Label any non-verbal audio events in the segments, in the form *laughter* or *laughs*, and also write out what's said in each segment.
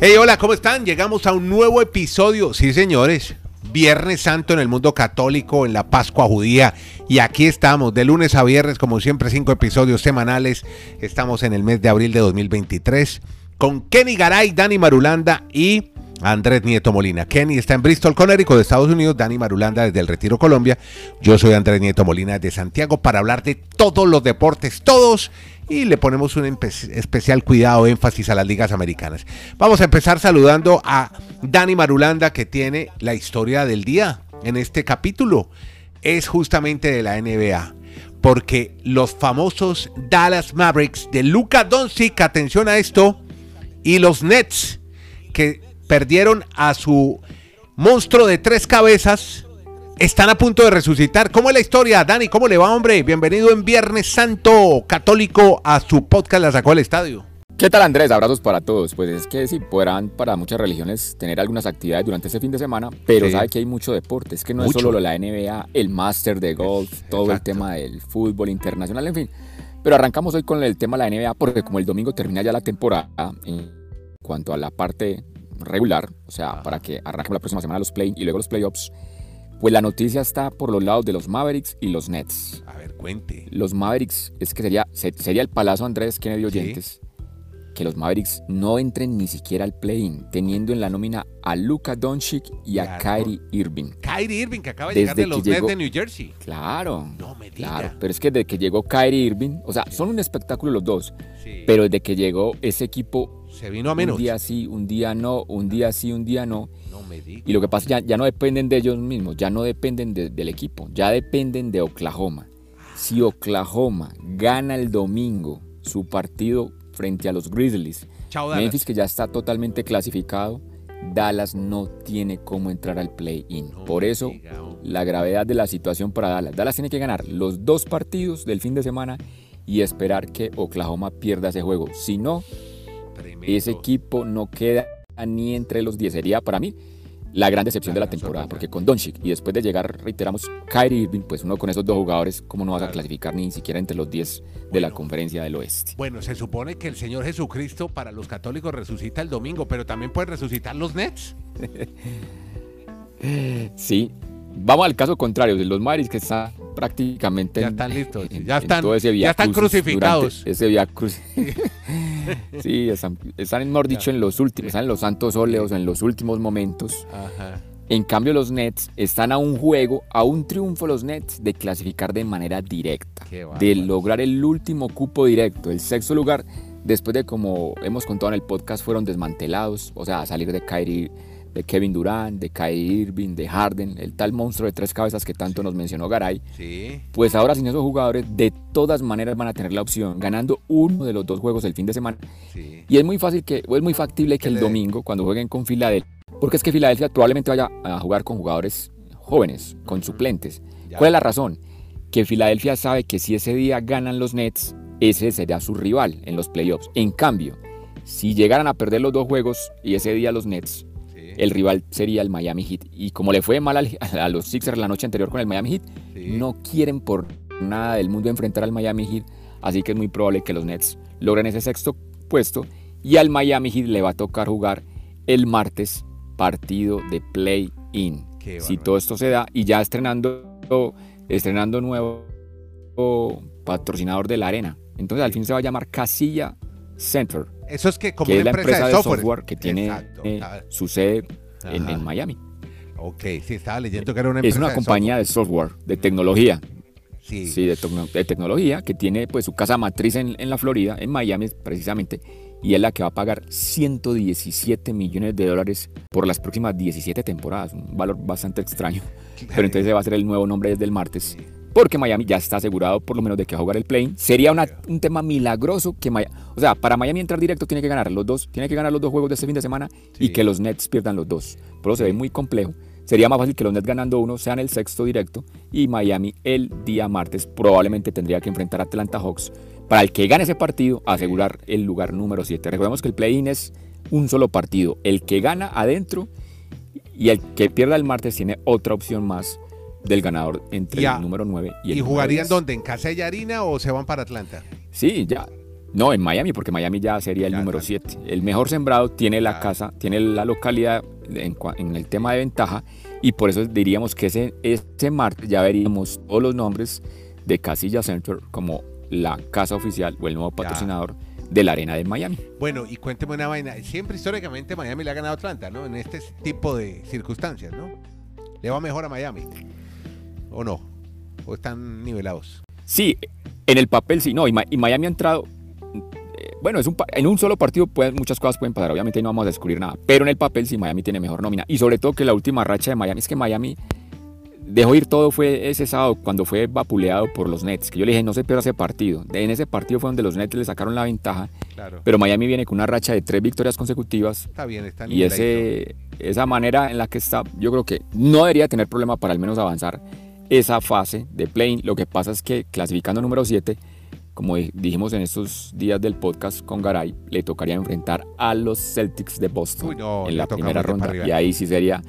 Hey, hola, ¿cómo están? Llegamos a un nuevo episodio. Sí, señores. Viernes Santo en el mundo católico, en la Pascua judía. Y aquí estamos, de lunes a viernes, como siempre, cinco episodios semanales. Estamos en el mes de abril de 2023 con Kenny Garay, Dani Marulanda y Andrés Nieto Molina. Kenny está en Bristol, Connecticut, de Estados Unidos. Dani Marulanda desde el Retiro, Colombia. Yo soy Andrés Nieto Molina de Santiago para hablar de todos los deportes, todos y le ponemos un especial cuidado, énfasis a las ligas americanas. Vamos a empezar saludando a Dani Marulanda que tiene la historia del día en este capítulo. Es justamente de la NBA. Porque los famosos Dallas Mavericks de Luka Doncic, atención a esto, y los Nets que perdieron a su monstruo de tres cabezas están a punto de resucitar. ¿Cómo es la historia, Dani? ¿Cómo le va, hombre? Bienvenido en Viernes Santo Católico a su podcast La Sacó al Estadio. ¿Qué tal Andrés? Abrazos para todos. Pues es que sí, podrán para muchas religiones tener algunas actividades durante este fin de semana, pero sabe que hay mucho deporte. Es que no es solo la NBA, el Master de Golf, todo el tema del fútbol internacional, en fin. Pero arrancamos hoy con el tema de la NBA porque como el domingo termina ya la temporada en cuanto a la parte regular, o sea, para que arranquemos la próxima semana los play y luego los playoffs, pues la noticia está por los lados de los Mavericks y los Nets. A ver, cuente. Los Mavericks, es que sería, sería el palazo Andrés Kennedy Oyentes, que los Mavericks no entren ni siquiera al play-in, teniendo en la nómina a Luka Doncic y a Kyrie Irving. Kyrie Irving, que acaba de llegar de los Nets de New Jersey. Claro. No me diga. Claro, pero es que desde que llegó Kyrie Irving, o sea, son un espectáculo los dos, pero desde que llegó ese equipo... Se vino a menos. Un día sí, un día no, un día sí, un día no y lo que pasa ya, ya no dependen de ellos mismos, ya no dependen del equipo, ya dependen de Oklahoma. Si Oklahoma gana el domingo su partido frente a los Grizzlies, Memphis que ya está totalmente clasificado, Dallas no tiene cómo entrar al play-in. Por eso, la gravedad de la situación para Dallas. Dallas tiene que ganar los dos partidos del fin de semana y esperar que Oklahoma pierda ese juego. Si no, ese equipo no queda ni entre los 10. Sería para mí la gran decepción de la temporada, porque con Doncic y después de llegar, reiteramos, Kyrie Irving, pues uno con esos dos jugadores, ¿cómo no vas a clasificar ni siquiera entre los 10 de la conferencia del oeste? Bueno, se supone que el Señor Jesucristo para los católicos resucita el domingo, pero también puede resucitar los Nets. *laughs* sí, Vamos al caso contrario, de los Maris que están prácticamente ya están listos, ya están, ya están crucificados. Ese via cruz. *laughs* sí, están, están mejor dicho en los últimos, están en los santos óleos en los últimos momentos. En cambio los Nets están a un juego, a un triunfo los Nets de clasificar de manera directa, de lograr el último cupo directo, el sexto lugar, después de como hemos contado en el podcast fueron desmantelados, o sea, salir de Kyrie de Kevin Durant, de Kyrie Irving, de Harden, el tal monstruo de tres cabezas que tanto nos mencionó Garay, pues ahora sin esos jugadores de todas maneras van a tener la opción, ganando uno de los dos juegos el fin de semana. Y es muy fácil que, o es muy factible que el domingo, cuando jueguen con Filadelfia, porque es que Filadelfia probablemente vaya a jugar con jugadores jóvenes, con suplentes. ¿Cuál es la razón? Que Filadelfia sabe que si ese día ganan los Nets, ese será su rival en los playoffs. En cambio, si llegaran a perder los dos juegos y ese día los Nets el rival sería el Miami Heat. Y como le fue mal *laughs* a los Sixers la noche anterior con el Miami Heat, no quieren por nada del mundo enfrentar al Miami Heat, así que es muy probable que los Nets logren ese sexto puesto y al Miami Heat le va a tocar jugar el martes partido de play-in. Si todo esto se da y ya estrenando, estrenando nuevo patrocinador de la arena. Entonces al fin se va a llamar Casilla Center. Eso es que como una empresa, de, software. que tiene eh, su sede en, Miami. Ok, sí, estaba leyendo que era una empresa. Es una compañía de software, de tecnología. Sí, sí de, tecnología, que tiene pues su casa matriz en, en, la Florida, en Miami precisamente, y es la que va a pagar 117 millones de dólares por las próximas 17 temporadas, un valor bastante extraño. *laughs* Pero entonces va a ser el nuevo nombre desde el martes porque Miami ya está asegurado por lo menos de que va a jugar el play. Sería un tema milagroso que Miami, o sea, para Miami entrar directo tiene que ganar los dos, tiene que ganar los dos juegos de este fin de semana y que los Nets pierdan los dos. Pero se ve muy complejo. Sería más fácil que los Nets ganando uno sean el sexto directo y Miami el día martes probablemente tendría que enfrentar a Atlanta Hawks para el que gane ese partido asegurar el lugar número 7. Recordemos que el play-in es un solo partido. El que gana adentro y el que pierda el martes tiene otra opción más del ganador entre el número 9 y el ¿Y jugarían dónde? ¿En Casa y Harina o se van para Atlanta? Sí, ya. No, en Miami, porque Miami ya sería el número 7. El mejor sembrado tiene la casa, tiene la localidad en, el tema de ventaja y por eso diríamos que ese, ese martes ya veríamos todos los nombres de Casilla Center como la casa oficial o el nuevo patrocinador de la arena de Miami. Bueno, y cuénteme una vaina. Siempre históricamente Miami le ha ganado a Atlanta, ¿no? En este tipo de circunstancias, ¿no? ¿Le va mejor a Miami? ¿O no? ¿O están nivelados? Sí, en el papel sí, no. Y, Miami ha entrado. Eh, bueno, es un, en un solo partido muchas cosas pueden pasar. Obviamente no vamos a descubrir nada. Pero en el papel sí Miami tiene mejor nómina. Y sobre todo que la última racha de Miami es que Miami dejó ir todo fue ese sábado cuando fue vapuleado por los Nets, que yo le dije, no se pierda ese partido. En ese partido fue donde los Nets le sacaron la ventaja, pero Miami viene con una racha de tres victorias consecutivas. Está bien, está Y ese, esa manera en la que está, yo creo que no debería tener problema para al menos avanzar esa fase de play. Lo que pasa es que clasificando número 7, como dijimos en estos días del podcast con Garay, le tocaría enfrentar a los Celtics de Boston en la primera ronda. Y ahí sí sería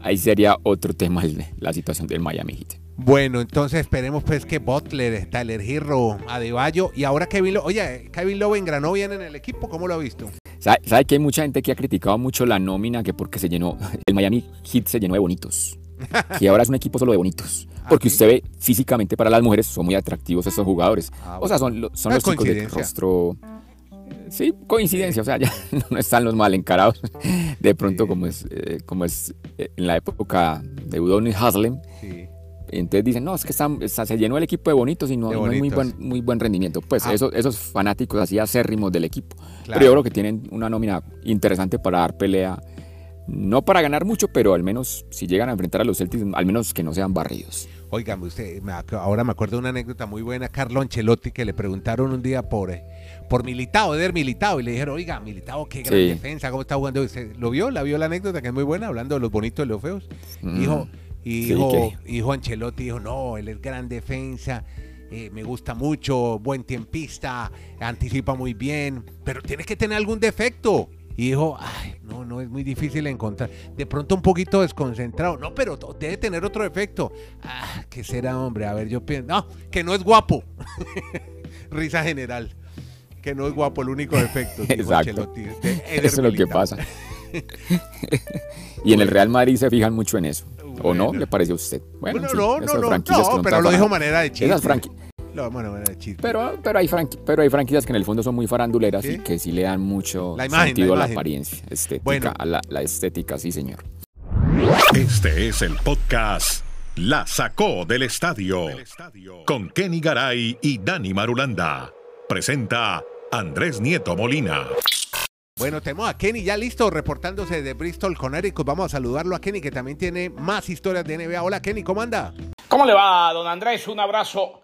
ahí sería otro tema la situación del Miami Heat. Bueno, entonces esperemos pues que Butler, Tyler Hero, Adebayo y ahora Kevin Love. Oye, Kevin Love engranó bien en el equipo, ¿cómo lo ha visto? ¿Sabe, que hay mucha gente que ha criticado mucho la nómina que porque se llenó, *laughs* el Miami Heat se llenó de bonitos. Y ahora es un equipo solo de bonitos. ¿Ah, porque usted ve físicamente para las mujeres son muy atractivos esos jugadores. Ah, o sea, son, son los chicos de rostro sí, coincidencia, o sea, ya *laughs* no están los mal encarados. De pronto, como es eh, como es eh, en la época de Udon y Haslem. Entonces dicen, no, es que se llenó el equipo de bonitos y no, hay muy buen, muy buen rendimiento. Pues ah. esos, esos fanáticos así acérrimos del equipo. Pero yo creo que tienen una nómina interesante para dar pelea. No para ganar mucho, pero al menos si llegan a enfrentar a los Celtics, al menos que no sean barridos. Oigan, usted, ahora me acuerdo de una anécdota muy buena, Carlo Ancelotti, que le preguntaron un día por, eh, por Militao, Eder Militao, y le dijeron, oiga, Militao, qué gran defensa, cómo está jugando. ¿Lo vio? ¿La vio la anécdota que es muy buena, hablando de los bonitos y los feos? Mm. Dijo, hijo, Ancelotti, dijo, no, él es gran defensa. Eh, me gusta mucho, buen tiempista, anticipa muy bien, pero tiene que tener algún defecto. Y dijo, ay, no, no, es muy difícil encontrar. De pronto un poquito desconcentrado. No, pero debe tener otro efecto. Ah, ¿qué será, hombre? A ver, yo pienso. No, que no es guapo. *laughs* Risa general. Que no es guapo, el único defecto. Exacto. Eso es lo que pasa. *laughs* y en el Real Madrid se fijan mucho en eso. ¿O no? ¿Le parece a usted? Bueno, no, no, no, no, pero lo dijo manera de chiste. Esas pero, pero, hay pero hay franquicias que en el fondo son muy faranduleras y que sí le dan mucho sentido a la apariencia estética, a la, la estética, sí, señor. Este es el podcast La Sacó del Estadio con Kenny Garay y Dani Marulanda. Presenta Andrés Nieto Molina. Bueno, tenemos a Kenny ya listo reportándose de Bristol, Connecticut. Vamos a saludarlo a Kenny que también tiene más historias de NBA. Hola Kenny, ¿cómo anda? ¿Cómo le va, don Andrés? Un abrazo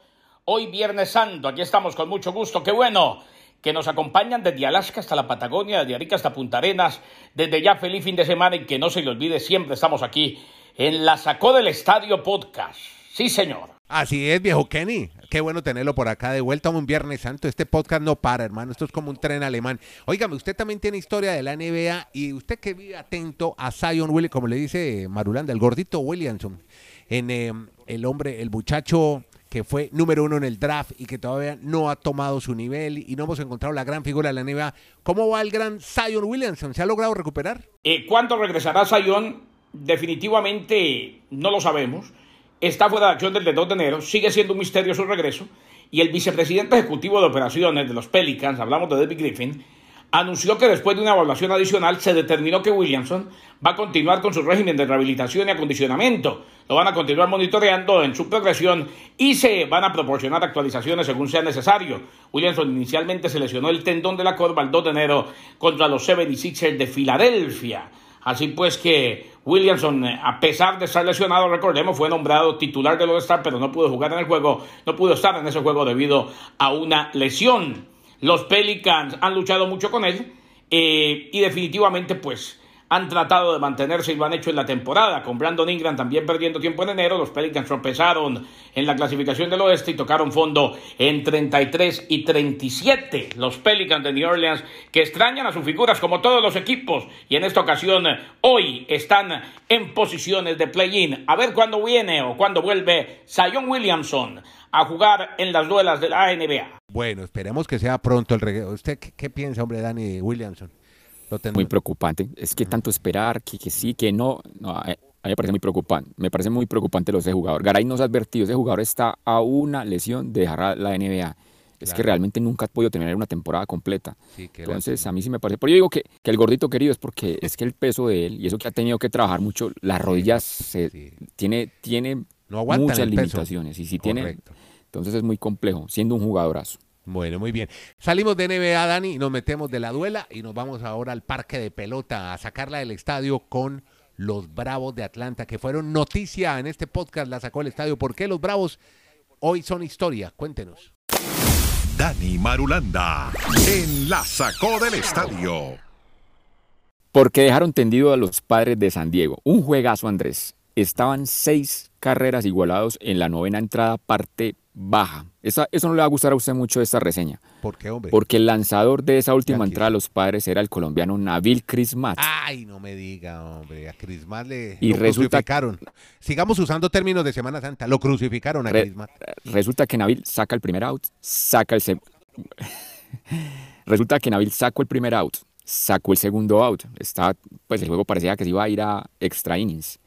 Hoy Viernes Santo, aquí estamos con mucho gusto. Qué bueno que nos acompañan desde Alaska hasta la Patagonia, desde Arica hasta Punta Arenas. Desde ya feliz fin de semana y que no se le olvide, siempre estamos aquí en la Sacó del Estadio Podcast. Sí, señor. Así es, viejo Kenny. Qué bueno tenerlo por acá de vuelta un Viernes Santo. Este podcast no para, hermano. Esto es como un tren alemán. Óigame, usted también tiene historia de la NBA y usted que vive atento a Zion Williams, como le dice Marulanda, el gordito Williamson. En eh, el hombre, el muchacho que fue número uno en el draft y que todavía no ha tomado su nivel y no hemos encontrado la gran figura de la NBA. ¿Cómo va el gran Zion Williamson? ¿Se ha logrado recuperar? Eh, ¿Cuándo regresará Zion? Definitivamente no lo sabemos. Está fuera de acción desde el 2 de enero, sigue siendo un misterio su regreso. Y el vicepresidente ejecutivo de operaciones de los Pelicans, hablamos de David Griffin, anunció que después de una evaluación adicional se determinó que Williamson va a continuar con su régimen de rehabilitación y acondicionamiento. Lo van a continuar monitoreando en su progresión y se van a proporcionar actualizaciones según sea necesario. Williamson inicialmente se lesionó el tendón de la corva el 2 de enero contra los 76ers de Filadelfia. Así pues que Williamson, a pesar de estar lesionado, recordemos, fue nombrado titular del All-Star, pero no pudo jugar en el juego, no pudo estar en ese juego debido a una lesión. Los Pelicans han luchado mucho con él eh, y definitivamente pues han tratado de mantenerse y lo han hecho en la temporada. Con Brandon Ingram también perdiendo tiempo en enero, los Pelicans tropezaron en la clasificación del oeste y tocaron fondo en 33 y 37. Los Pelicans de New Orleans que extrañan a sus figuras como todos los equipos y en esta ocasión hoy están en posiciones de play-in. A ver cuándo viene o cuándo vuelve Zion Williamson a jugar en las duelas de la NBA. Bueno, esperemos que sea pronto el regreso. ¿Usted qué, piensa, hombre, Dani Williamson? Muy preocupante. Es que tanto esperar, que, que sí, que no. no a mí me parece muy preocupante. Me parece muy preocupante lo de ese jugador. Garay nos ha advertido, ese jugador está a una lesión de dejar la NBA. Es que realmente nunca ha podido tener una temporada completa. Entonces, a mí sí me parece. Por yo digo que, que, el gordito querido es porque *laughs* es que el peso de él y eso que ha tenido que trabajar mucho, las rodillas tiene, tiene muchas limitaciones. Y si tiene. Entonces es muy complejo, siendo un jugadorazo. Bueno, muy bien. Salimos de NBA, Dani, y nos metemos de la duela y nos vamos ahora al parque de pelota a sacarla del estadio con los Bravos de Atlanta, que fueron noticia en este podcast, la sacó el estadio. ¿Por qué los Bravos hoy son historia? Cuéntenos. Dani Marulanda en la sacó del estadio. Porque dejaron tendido a los padres de San Diego. Un juegazo, Andrés. Estaban seis carreras igualados en la novena entrada, parte baja. eso no le va a gustar a usted mucho esta reseña. ¿Por qué, hombre? Porque el lanzador de esa última entrada a los padres era el colombiano Nabil Crismat. Ay, no me diga, hombre. A Crismat le y lo crucificaron. Sigamos usando términos de Semana Santa. Lo crucificaron a Crismat. Resulta que Nabil saca el primer out, saca el... *laughs* resulta que Nabil sacó el primer out, sacó el segundo out. Está, pues el juego parecía que se iba a ir a extra innings.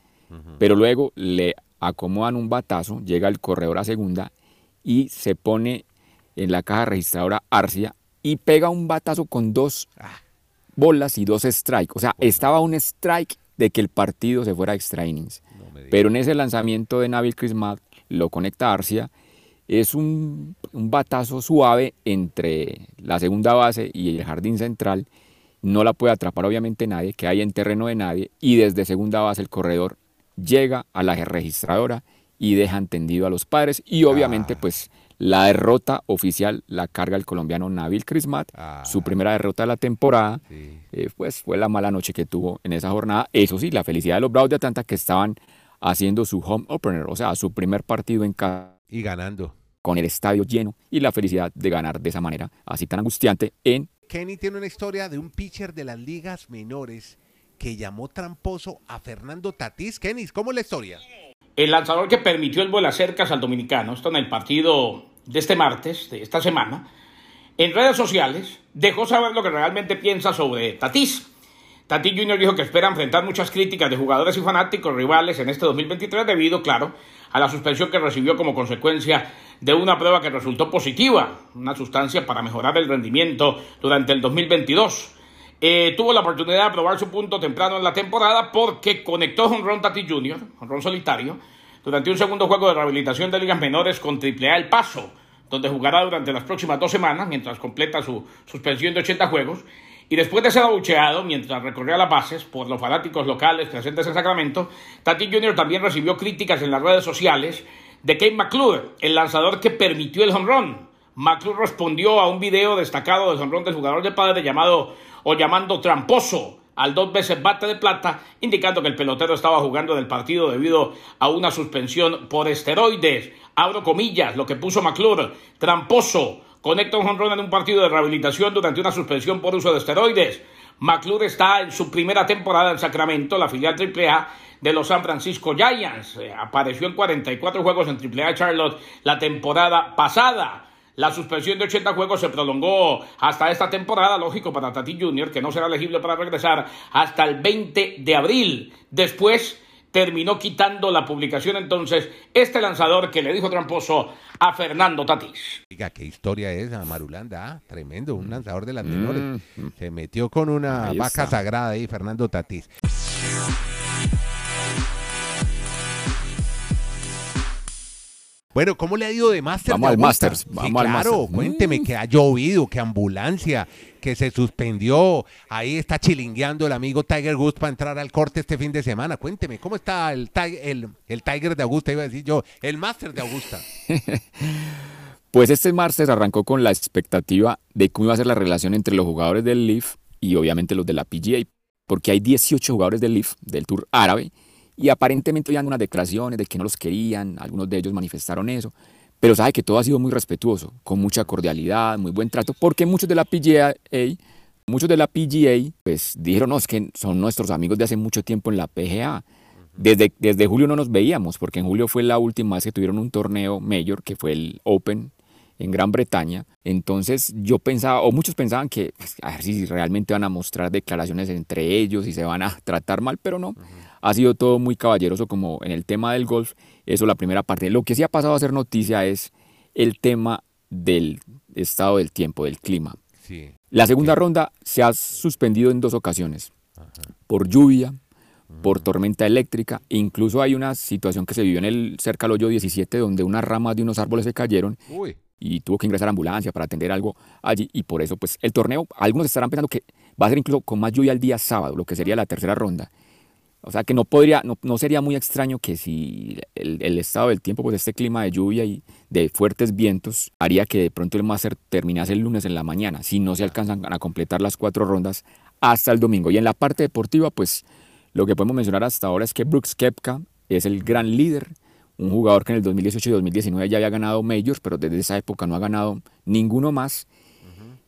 Pero luego le acomodan un batazo, llega el corredor a segunda y se pone en la caja registradora Arcia y pega un batazo con dos bolas y dos strikes. O sea, estaba un strike de que el partido se fuera a extra innings. Pero en ese lanzamiento de Nabil Crismat lo conecta Arcia. Es un, un, batazo suave entre la segunda base y el jardín central. No la puede atrapar obviamente nadie, que hay en terreno de nadie. Y desde segunda base el corredor llega a la registradora y deja entendido a los padres y obviamente ah. pues la derrota oficial la carga el colombiano Nabil Crismat, ah. su primera derrota de la temporada, eh, pues fue la mala noche que tuvo en esa jornada. Eso sí, la felicidad de los Bravos de Atlanta que estaban haciendo su home opener, o sea, su primer partido en casa. Y ganando. Con el estadio lleno y la felicidad de ganar de esa manera así tan angustiante en... Kenny tiene una historia de un pitcher de las ligas menores que llamó tramposo a Fernando Tatís. Kenny, ¿cómo es la historia? El lanzador que permitió el vuelo a cercas al dominicano, esto en el partido de este martes, de esta semana, en redes sociales dejó saber lo que realmente piensa sobre Tatís. Tatís Jr. dijo que espera enfrentar muchas críticas de jugadores y fanáticos rivales en este 2023 debido, claro, a la suspensión que recibió como consecuencia de una prueba que resultó positiva, una sustancia para mejorar el rendimiento durante el 2022. Eh, tuvo la oportunidad de probar su punto temprano en la temporada porque conectó con Ron Tati Jr., Ron solitario, durante un segundo juego de rehabilitación de ligas menores con AAA El Paso, donde jugará durante las próximas dos semanas mientras completa su suspensión de 80 juegos. Y después de ser abucheado mientras recorría las bases por los fanáticos locales presentes en Sacramento, Tati Jr. también recibió críticas en las redes sociales de Kate McClure, el lanzador que permitió el home. McClure respondió a un video destacado del home run del jugador de padre llamado o llamando tramposo al dos veces bate de plata, indicando que el pelotero estaba jugando del partido debido a una suspensión por esteroides. Abro comillas, lo que puso McClure, tramposo, conecta un jonrón en un partido de rehabilitación durante una suspensión por uso de esteroides. McClure está en su primera temporada en Sacramento, la filial AAA de los San Francisco Giants. Eh, apareció en 44 juegos en AAA Charlotte la temporada pasada. La suspensión de 80 juegos se prolongó hasta esta temporada, lógico para Tati Jr., que no será elegible para regresar hasta el 20 de abril. Después terminó quitando la publicación entonces este lanzador que le dijo tramposo a Fernando Tatis. Diga, qué historia es Marulanda, ah, tremendo, un lanzador de las menores. Mm. Se metió con una vaca sagrada ahí, Fernando Tatis. Bueno, ¿cómo le ha ido de Masters? Vamos al Masters. Vamos claro, cuénteme mm. que ha llovido, que ambulancia, que se suspendió. Ahí está chilingueando el amigo Tiger Woods para entrar al corte este fin de semana. Cuénteme, ¿cómo está el, el, el Tiger de Augusta? Iba a decir yo, el Masters de Augusta. *laughs* pues este Masters arrancó con la expectativa de cómo iba a ser la relación entre los jugadores del Leaf y obviamente los de la PGA, porque hay 18 jugadores del Leaf, del Tour árabe, y aparentemente habían unas declaraciones de que no los querían, algunos de ellos manifestaron eso, pero sabe que todo ha sido muy respetuoso, con mucha cordialidad, muy buen trato, porque muchos de la PGA, muchos de la PGA, pues dijeron, no, es que son nuestros amigos de hace mucho tiempo en la PGA. Desde, desde julio no nos veíamos, porque en julio fue la última vez que tuvieron un torneo mayor, que fue el Open en Gran Bretaña. Entonces yo pensaba, o muchos pensaban que pues, a ver si realmente van a mostrar declaraciones entre ellos y se van a *laughs* tratar mal, pero no. Ha sido todo muy caballeroso como en el tema del golf. Eso la primera parte. Lo que sí ha pasado a ser noticia es el tema del estado del tiempo, del clima. La segunda ronda se ha suspendido en dos ocasiones, por lluvia, por tormenta eléctrica, e incluso hay una situación que se vivió en el cerca del hoyo 17 donde unas ramas de unos árboles se cayeron y tuvo que ingresar a ambulancia para atender algo allí y por eso pues el torneo, algunos estarán pensando que va a ser incluso con más lluvia el día sábado, lo que sería la tercera ronda. O sea que no podría, no, sería muy extraño que si el, estado del tiempo, pues este clima de lluvia y de fuertes vientos, haría que de pronto el Master terminase el lunes en la mañana, si no se alcanzan a completar las cuatro rondas hasta el domingo. Y en la parte deportiva, pues lo que podemos mencionar hasta ahora es que Brooks Kepka es el gran líder, un jugador que en el 2018 y 2019 ya había ganado majors, pero desde esa época no ha ganado ninguno más.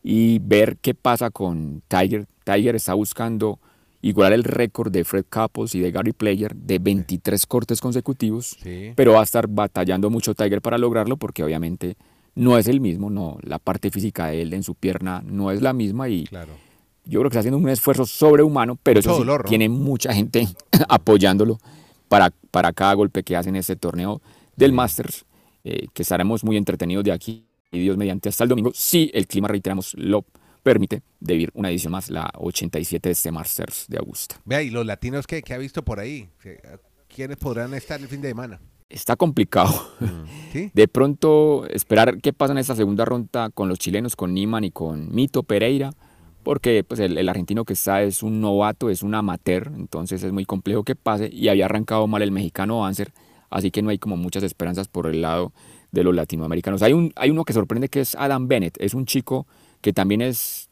Y ver qué pasa con Tiger. Tiger está buscando igualar el récord de Fred Couples y de Gary Player de 23 cortes consecutivos, pero va a estar batallando mucho Tiger para lograrlo porque obviamente no es el mismo, no, la parte física de él en su pierna no es la misma y yo creo que está haciendo un esfuerzo sobrehumano, pero eso tiene mucha gente *laughs* apoyándolo para, para cada golpe que hace en este torneo del Masters, eh, que estaremos muy entretenidos de aquí y Dios mediante hasta el domingo, si el clima, reiteramos, lo permite vivir una edición más, la 87 de este Masters de Augusta. Vea, ¿y los latinos qué, qué ha visto por ahí? ¿Quiénes podrán estar el fin de semana? Está complicado. Mm, *laughs* de pronto, esperar qué pasa en esta segunda ronda con los chilenos, con Niman y con Mito Pereira, porque pues, el, argentino que está es un novato, es un amateur, entonces es muy complejo que pase, y había arrancado mal el mexicano Anser, así que no hay como muchas esperanzas por el lado de los latinoamericanos. Hay, un, hay uno que sorprende que es Adam Bennett, es un chico que también es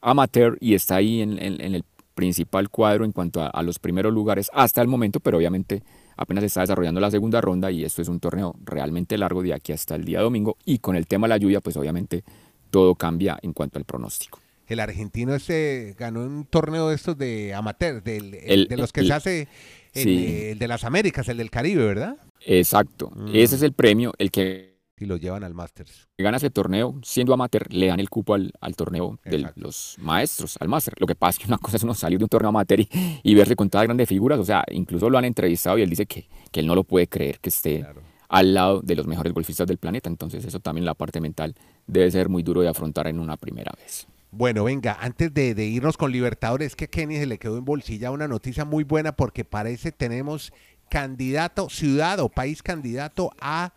amateur y está ahí en, el principal cuadro en cuanto a, los primeros lugares hasta el momento, pero obviamente apenas se está desarrollando la segunda ronda y esto es un torneo realmente largo de aquí hasta el día domingo y con el tema de la lluvia pues obviamente todo cambia en cuanto al pronóstico. El argentino este ganó un torneo de estos de amateur, de los que se hace el de las Américas, el del Caribe, ¿verdad? Exacto, mm. ese es el premio, el que y lo llevan al Masters. Gana ese torneo, siendo amateur, le dan el cupo al, torneo de los maestros, al Master. Lo que pasa es que una cosa es uno salir de un torneo amateur y, verse con todas grandes figuras. O sea, incluso lo han entrevistado y él dice que, que él no lo puede creer que esté al lado de los mejores golfistas del planeta. Entonces, eso también, la parte mental, debe ser muy duro de afrontar en una primera vez. Bueno, venga, antes de, de irnos con Libertadores, que Kenny se le quedó en bolsilla una noticia muy buena porque parece tenemos candidato, ciudad o país candidato a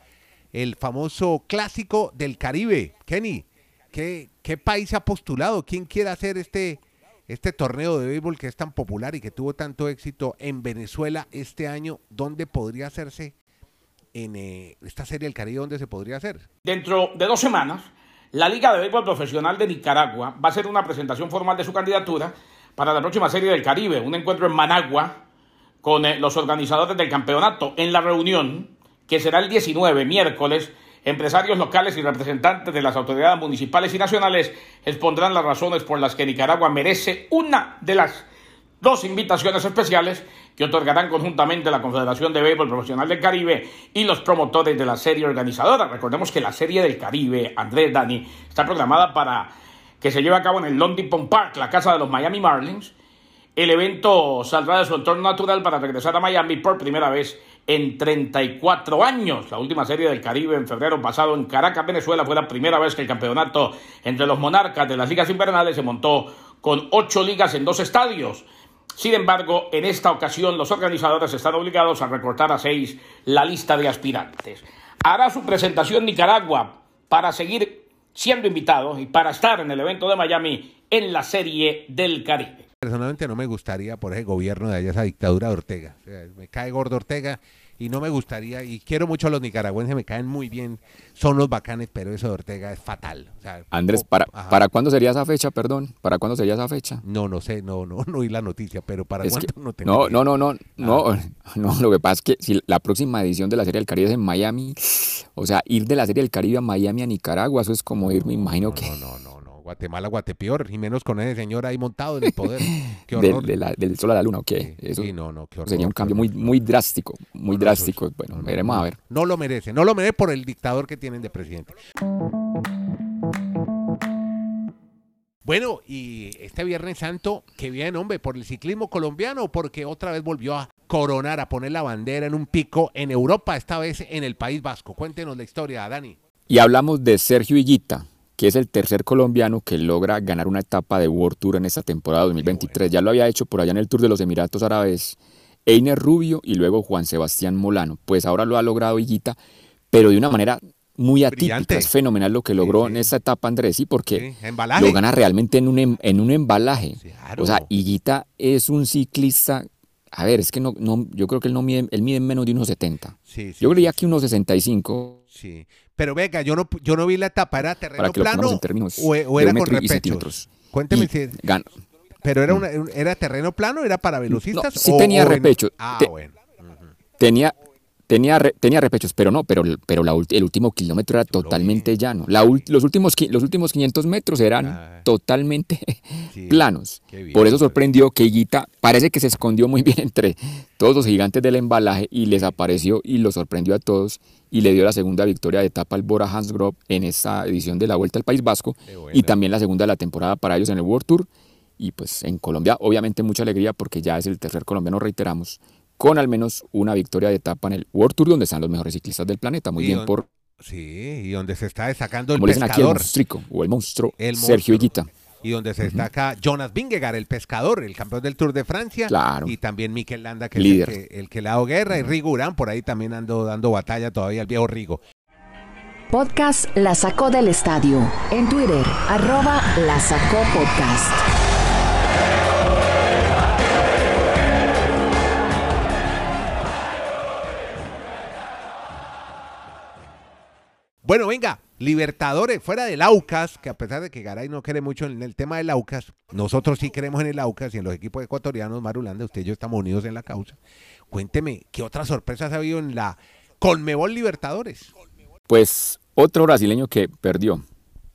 el famoso clásico del Caribe. Kenny, ¿qué, país ha postulado? ¿Quién quiere hacer este, este torneo de béisbol que es tan popular y que tuvo tanto éxito en Venezuela este año? ¿Dónde podría hacerse en eh, esta serie del Caribe? ¿Dónde se podría hacer? Dentro de dos semanas, la Liga de Béisbol Profesional de Nicaragua va a hacer una presentación formal de su candidatura para la próxima serie del Caribe, un encuentro en Managua con eh, los organizadores del campeonato. En la reunión que será el 19, miércoles, empresarios locales y representantes de las autoridades municipales y nacionales expondrán las razones por las que Nicaragua merece una de las dos invitaciones especiales que otorgarán conjuntamente la Confederación de Béisbol Profesional del Caribe y los promotores de la serie organizadora. Recordemos que la serie del Caribe, Andrés Dani, está programada para que se lleve a cabo en el London Park, la casa de los Miami Marlins. El evento saldrá de su entorno natural para regresar a Miami por primera vez en 34 años. La última serie del Caribe en febrero pasado en Caracas, Venezuela, fue la primera vez que el campeonato entre los monarcas de las ligas invernales se montó con ocho ligas en dos estadios. Sin embargo, en esta ocasión los organizadores están obligados a recortar a seis la lista de aspirantes. Hará su presentación Nicaragua para seguir siendo invitado y para estar en el evento de Miami en la Serie del Caribe. Personalmente no me gustaría por ese gobierno de allá, esa dictadura de Ortega. me cae gordo Ortega y no me gustaría, y quiero mucho a los nicaragüenses, me caen muy bien, son los bacanes, pero eso de Ortega es fatal. Andrés, ¿para, ¿para cuándo sería esa fecha, perdón? ¿Para cuándo sería esa fecha? No, no sé, no, no, no oí la noticia, pero ¿para cuándo *laughs* no tengo No, no, no, no, no, ah. *laughs* no, lo que pasa es que si la próxima edición de la Serie del Caribe es en Miami, o sea, ir de la Serie del Caribe a Miami a Nicaragua, eso es como ir, me imagino que... No, no, no, no Guatemala, Guatepeor, y menos con ese señor ahí montado en el poder. *laughs* Qué horror. del sol a la luna, ok. Eso sí, no, no, qué horror, sería un cambio muy, muy drástico, muy drástico. bueno, veremos a ver. No lo merece, no lo merece por el dictador que tienen de presidente. Bueno, y este Viernes Santo, que bien, hombre, por el ciclismo colombiano, porque otra vez volvió a coronar, a poner la bandera en un pico en Europa, esta vez en el País Vasco. Cuéntenos la historia, Dani. Y hablamos de Sergio Higuita, que es el tercer colombiano que logra ganar una etapa de World Tour en esta temporada 2023. Ya lo había hecho por allá en el Tour de los Emiratos Árabes Einer Rubio y luego Juan Sebastián Molano. Pues ahora lo ha logrado Higuita, pero de una manera muy atípica. Es fenomenal lo que logró en esta etapa Andrés, sí, porque lo gana realmente en un, em, en un embalaje. O sea, Higuita es un ciclista. A ver, es que no, no yo creo que él no mide, él mide menos de unos 70. yo creía que unos 65. Sí. Pero venga, yo no, yo no vi la etapa, ¿era terreno plano o, era con repechos? Cuénteme si... ¿Pero era, una, era terreno plano? ¿Era para velocistas? sí tenía repechos. Ah, bueno. Tenía, Tenía, tenía repechos, pero no, pero, pero el último kilómetro era totalmente llano. los, últimos, los últimos 500 metros eran ah. totalmente *laughs* planos. Por eso sorprendió que Higuita parece que se escondió muy bien entre todos los gigantes del embalaje y les apareció y los sorprendió a todos y le dio la segunda victoria de etapa al Bora Hansgrohe en esta edición de la Vuelta al País Vasco y también la segunda de la temporada para ellos en el World Tour. Y pues en Colombia, obviamente mucha alegría porque ya es el tercer colombiano, reiteramos, con al menos una victoria de etapa en el World Tour, donde están los mejores ciclistas del planeta. Muy bien por. Sí, y donde se está destacando el pescador. Aquí el monstruo, o el monstruo, Sergio Higuita. Y donde se destaca Jonas Vingegaard, el pescador, el campeón del Tour de Francia. Claro. Y también Mikel Landa, que es el que, le ha dado guerra. Y Rigo Urán, por ahí también ando dando batalla todavía, el viejo Rigo. Podcast La Sacó del Estadio. En Twitter, arroba La Sacó Podcast. Bueno, venga, Libertadores, fuera del Aucas, que a pesar de que Garay no quiere mucho en el tema del Aucas, nosotros sí queremos en el Aucas y en los equipos ecuatorianos, Marulanda, usted y yo estamos unidos en la causa. Cuénteme, ¿qué otras sorpresas ha habido en la Colmebol Libertadores? Pues otro brasileño que perdió,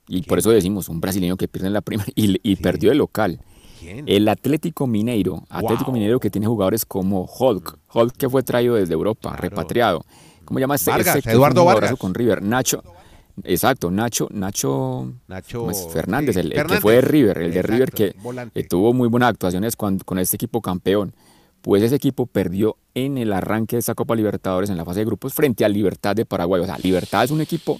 y por eso decimos, un brasileño que pierde en la primera y, perdió el local. ¿Quién? El Atlético Mineiro, Atlético Mineiro que tiene jugadores como Hulk, Hulk que fue traído desde Europa, repatriado. ¿Cómo llama este? Vargas, Eduardo Vargas. Con River. Nacho. Exacto, Nacho, Nacho, Nacho Fernández, el, que fue de River, el de River que tuvo muy buenas actuaciones con, con este equipo campeón. Pues ese equipo perdió en el arranque de esa Copa Libertadores en la fase de grupos frente al Libertad de Paraguay. O sea, Libertad es un equipo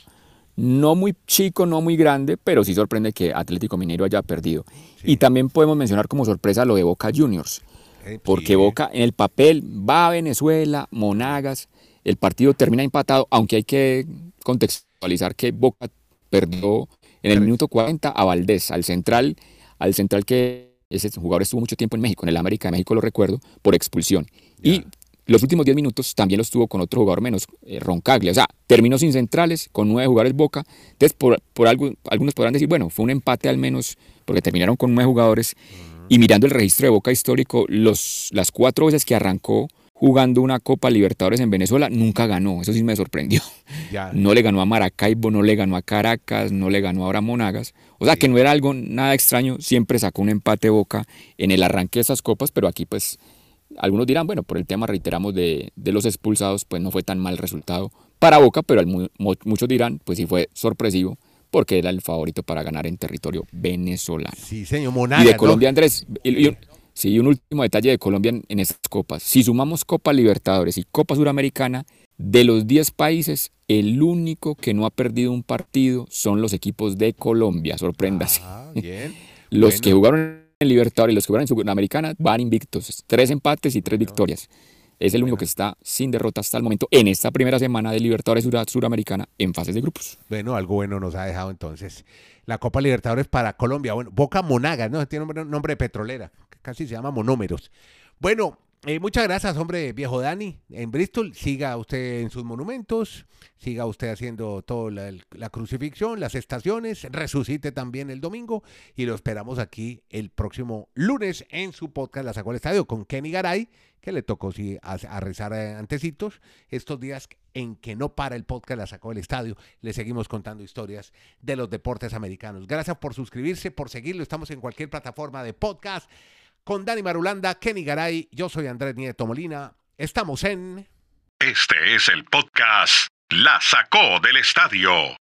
no muy chico, no muy grande, pero sí sorprende que Atlético Mineiro haya perdido. Y también podemos mencionar como sorpresa lo de Boca Juniors, eh, porque Boca en el papel va a Venezuela, Monagas, el partido termina empatado, aunque hay que contextualizar que Boca perdió en el minuto 40 a Valdés, al central, al central que ese jugador estuvo mucho tiempo en México, en el América de México lo recuerdo, por expulsión. Y los últimos 10 minutos también los tuvo con otro jugador menos, eh, Roncaglia. O sea, terminó sin centrales, con nueve jugadores Boca. Entonces, por, por algo, algunos podrán decir, bueno, fue un empate al menos, porque terminaron con nueve jugadores. Y mirando el registro de Boca histórico, los, las cuatro veces que arrancó jugando una Copa Libertadores en Venezuela, nunca ganó. Eso sí me sorprendió. *laughs* No le ganó a Maracaibo, no le ganó a Caracas, no le ganó a Monagas. O sea que no era algo nada extraño, siempre sacó un empate boca en el arranque de esas copas, pero aquí pues algunos dirán, bueno, por el tema reiteramos de, los expulsados, pues no fue tan mal resultado para Boca, pero muchos dirán, pues sí fue sorpresivo porque era el favorito para ganar en territorio venezolano. Sí, señor Monagas. Y de Colombia, Andrés, Sí, un último detalle de Colombia en, estas copas. Si sumamos Copa Libertadores y Copa Suramericana, de los 10 países, el único que no ha perdido un partido son los equipos de Colombia, sorpréndase. Ah, bien. *laughs* los que jugaron en Libertadores y los que jugaron en Suramericana van invictos, tres empates y tres victorias. Es el único que está sin derrota hasta el momento en esta primera semana de Libertadores Suramericana en fases de grupos. Bueno, algo bueno nos ha dejado entonces la Copa Libertadores para Colombia. Bueno, Boca Monagas, ¿no? Tiene nombre, nombre de petrolera casi se llama monómeros. Bueno, Eh, muchas gracias, hombre, viejo Dani, en Bristol. Siga usted en sus monumentos, siga usted haciendo toda la, crucifixión, las estaciones, resucite también el domingo y lo esperamos aquí el próximo lunes en su podcast La Sacó al Estadio con Kenny Garay, que le tocó sí, a, rezar antecitos estos días en que no para el podcast La Sacó del Estadio. Le seguimos contando historias de los deportes americanos. Gracias por suscribirse, por seguirlo. Estamos en cualquier plataforma de podcast con Dani Marulanda, Kenny Garay, yo soy Andrés Nieto Molina. Estamos en... Este es el podcast La Sacó del Estadio